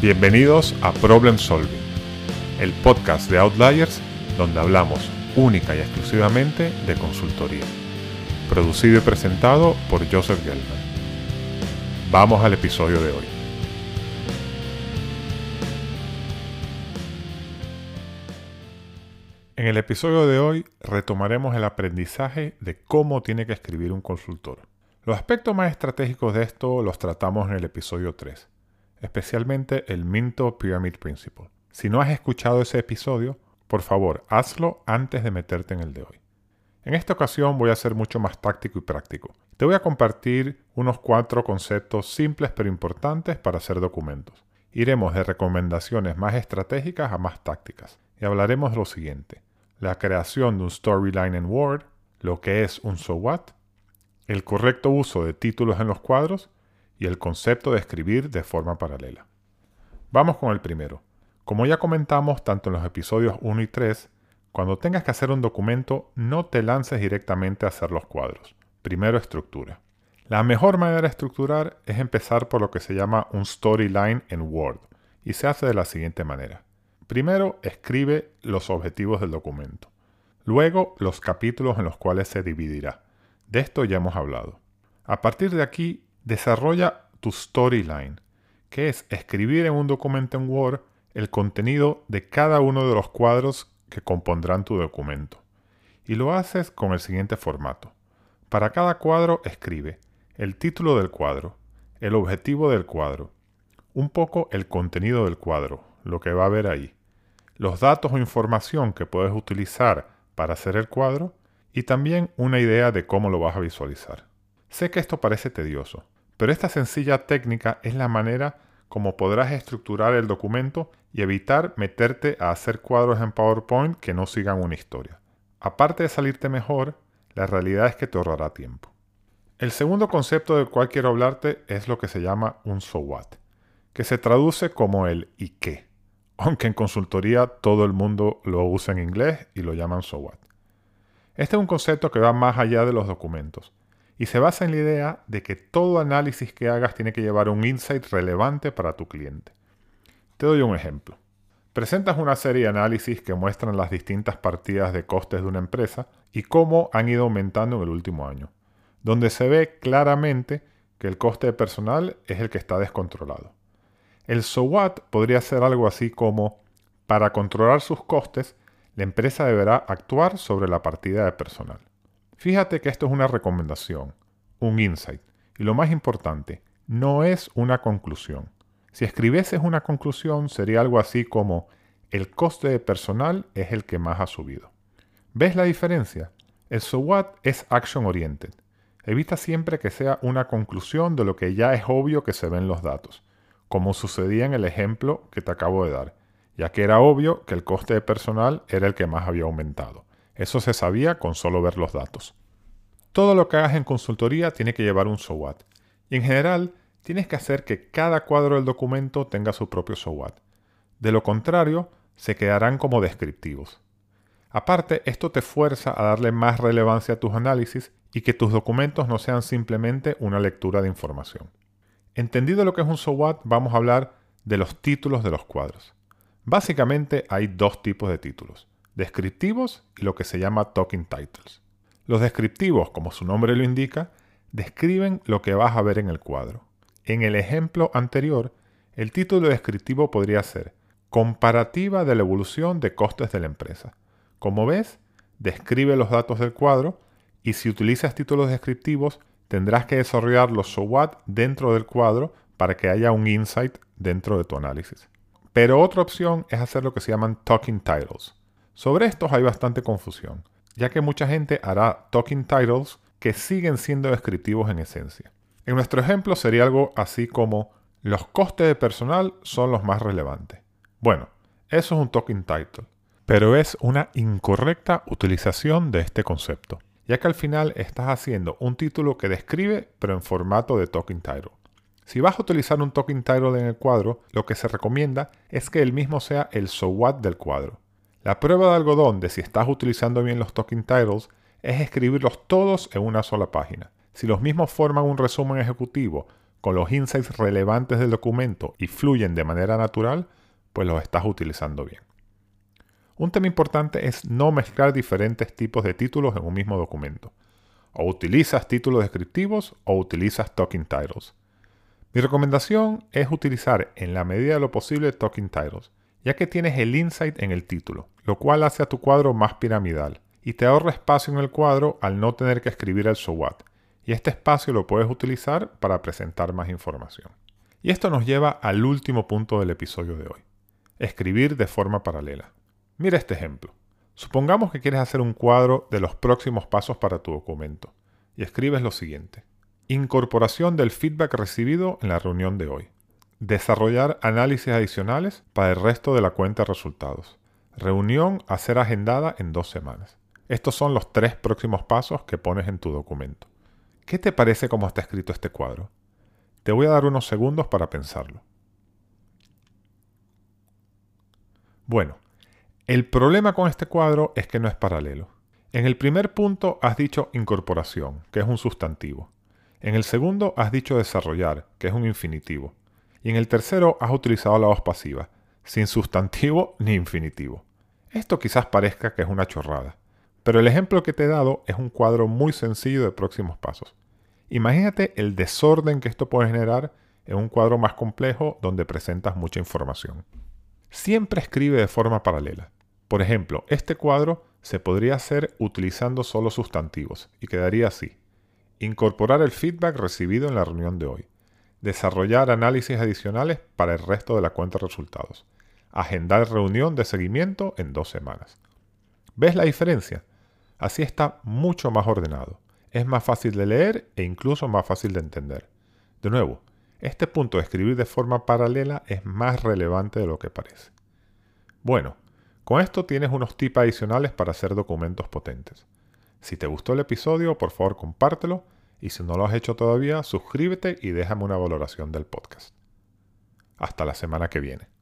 Bienvenidos a Problem Solving, el podcast de Outliers donde hablamos única y exclusivamente de consultoría. Producido y presentado por Joseph Gelman. Vamos al episodio de hoy. En el episodio de hoy retomaremos el aprendizaje de cómo tiene que escribir un consultor. Los aspectos más estratégicos de esto los tratamos en el episodio 3, especialmente el Minto Pyramid Principle. Si no has escuchado ese episodio, por favor, hazlo antes de meterte en el de hoy. En esta ocasión voy a ser mucho más táctico y práctico. Te voy a compartir unos cuatro conceptos simples pero importantes para hacer documentos. Iremos de recomendaciones más estratégicas a más tácticas y hablaremos de lo siguiente. La creación de un storyline en Word, lo que es un so what, el correcto uso de títulos en los cuadros y el concepto de escribir de forma paralela. Vamos con el primero. Como ya comentamos tanto en los episodios 1 y 3, cuando tengas que hacer un documento no te lances directamente a hacer los cuadros. Primero estructura. La mejor manera de estructurar es empezar por lo que se llama un storyline en Word y se hace de la siguiente manera. Primero escribe los objetivos del documento. Luego los capítulos en los cuales se dividirá. De esto ya hemos hablado. A partir de aquí, desarrolla tu storyline, que es escribir en un documento en Word el contenido de cada uno de los cuadros que compondrán tu documento. Y lo haces con el siguiente formato. Para cada cuadro escribe el título del cuadro, el objetivo del cuadro, un poco el contenido del cuadro, lo que va a ver ahí, los datos o información que puedes utilizar para hacer el cuadro y también una idea de cómo lo vas a visualizar. Sé que esto parece tedioso, pero esta sencilla técnica es la manera como podrás estructurar el documento y evitar meterte a hacer cuadros en PowerPoint que no sigan una historia. Aparte de salirte mejor, la realidad es que te ahorrará tiempo. El segundo concepto del cual quiero hablarte es lo que se llama un so what, que se traduce como el y qué, aunque en consultoría todo el mundo lo usa en inglés y lo llaman so what. Este es un concepto que va más allá de los documentos y se basa en la idea de que todo análisis que hagas tiene que llevar un insight relevante para tu cliente. Te doy un ejemplo. Presentas una serie de análisis que muestran las distintas partidas de costes de una empresa y cómo han ido aumentando en el último año, donde se ve claramente que el coste de personal es el que está descontrolado. El SOWAT podría ser algo así como, para controlar sus costes, la empresa deberá actuar sobre la partida de personal. Fíjate que esto es una recomendación, un insight, y lo más importante, no es una conclusión. Si escribieses una conclusión sería algo así como el coste de personal es el que más ha subido. ¿Ves la diferencia? El so what es action oriented. Evita siempre que sea una conclusión de lo que ya es obvio que se ven los datos, como sucedía en el ejemplo que te acabo de dar ya que era obvio que el coste de personal era el que más había aumentado. Eso se sabía con solo ver los datos. Todo lo que hagas en consultoría tiene que llevar un SOWAT. Y en general, tienes que hacer que cada cuadro del documento tenga su propio SOWAT. De lo contrario, se quedarán como descriptivos. Aparte, esto te fuerza a darle más relevancia a tus análisis y que tus documentos no sean simplemente una lectura de información. Entendido lo que es un SOWAT, vamos a hablar de los títulos de los cuadros. Básicamente hay dos tipos de títulos, descriptivos y lo que se llama talking titles. Los descriptivos, como su nombre lo indica, describen lo que vas a ver en el cuadro. En el ejemplo anterior, el título descriptivo podría ser Comparativa de la evolución de costes de la empresa. Como ves, describe los datos del cuadro y si utilizas títulos descriptivos tendrás que desarrollar los so what dentro del cuadro para que haya un insight dentro de tu análisis. Pero otra opción es hacer lo que se llaman talking titles. Sobre estos hay bastante confusión, ya que mucha gente hará talking titles que siguen siendo descriptivos en esencia. En nuestro ejemplo sería algo así como los costes de personal son los más relevantes. Bueno, eso es un talking title, pero es una incorrecta utilización de este concepto, ya que al final estás haciendo un título que describe pero en formato de talking title. Si vas a utilizar un talking title en el cuadro, lo que se recomienda es que el mismo sea el so what del cuadro. La prueba de algodón de si estás utilizando bien los talking titles es escribirlos todos en una sola página. Si los mismos forman un resumen ejecutivo con los insights relevantes del documento y fluyen de manera natural, pues los estás utilizando bien. Un tema importante es no mezclar diferentes tipos de títulos en un mismo documento. O utilizas títulos descriptivos o utilizas talking titles. Mi recomendación es utilizar en la medida de lo posible talking titles, ya que tienes el insight en el título, lo cual hace a tu cuadro más piramidal y te ahorra espacio en el cuadro al no tener que escribir el so what. Y este espacio lo puedes utilizar para presentar más información. Y esto nos lleva al último punto del episodio de hoy. Escribir de forma paralela. Mira este ejemplo. Supongamos que quieres hacer un cuadro de los próximos pasos para tu documento y escribes lo siguiente. Incorporación del feedback recibido en la reunión de hoy. Desarrollar análisis adicionales para el resto de la cuenta de resultados. Reunión a ser agendada en dos semanas. Estos son los tres próximos pasos que pones en tu documento. ¿Qué te parece cómo está escrito este cuadro? Te voy a dar unos segundos para pensarlo. Bueno, el problema con este cuadro es que no es paralelo. En el primer punto has dicho incorporación, que es un sustantivo. En el segundo has dicho desarrollar, que es un infinitivo. Y en el tercero has utilizado la voz pasiva, sin sustantivo ni infinitivo. Esto quizás parezca que es una chorrada, pero el ejemplo que te he dado es un cuadro muy sencillo de próximos pasos. Imagínate el desorden que esto puede generar en un cuadro más complejo donde presentas mucha información. Siempre escribe de forma paralela. Por ejemplo, este cuadro se podría hacer utilizando solo sustantivos y quedaría así. Incorporar el feedback recibido en la reunión de hoy. Desarrollar análisis adicionales para el resto de la cuenta de resultados. Agendar reunión de seguimiento en dos semanas. ¿Ves la diferencia? Así está mucho más ordenado. Es más fácil de leer e incluso más fácil de entender. De nuevo, este punto de escribir de forma paralela es más relevante de lo que parece. Bueno, con esto tienes unos tips adicionales para hacer documentos potentes. Si te gustó el episodio, por favor compártelo y si no lo has hecho todavía, suscríbete y déjame una valoración del podcast. Hasta la semana que viene.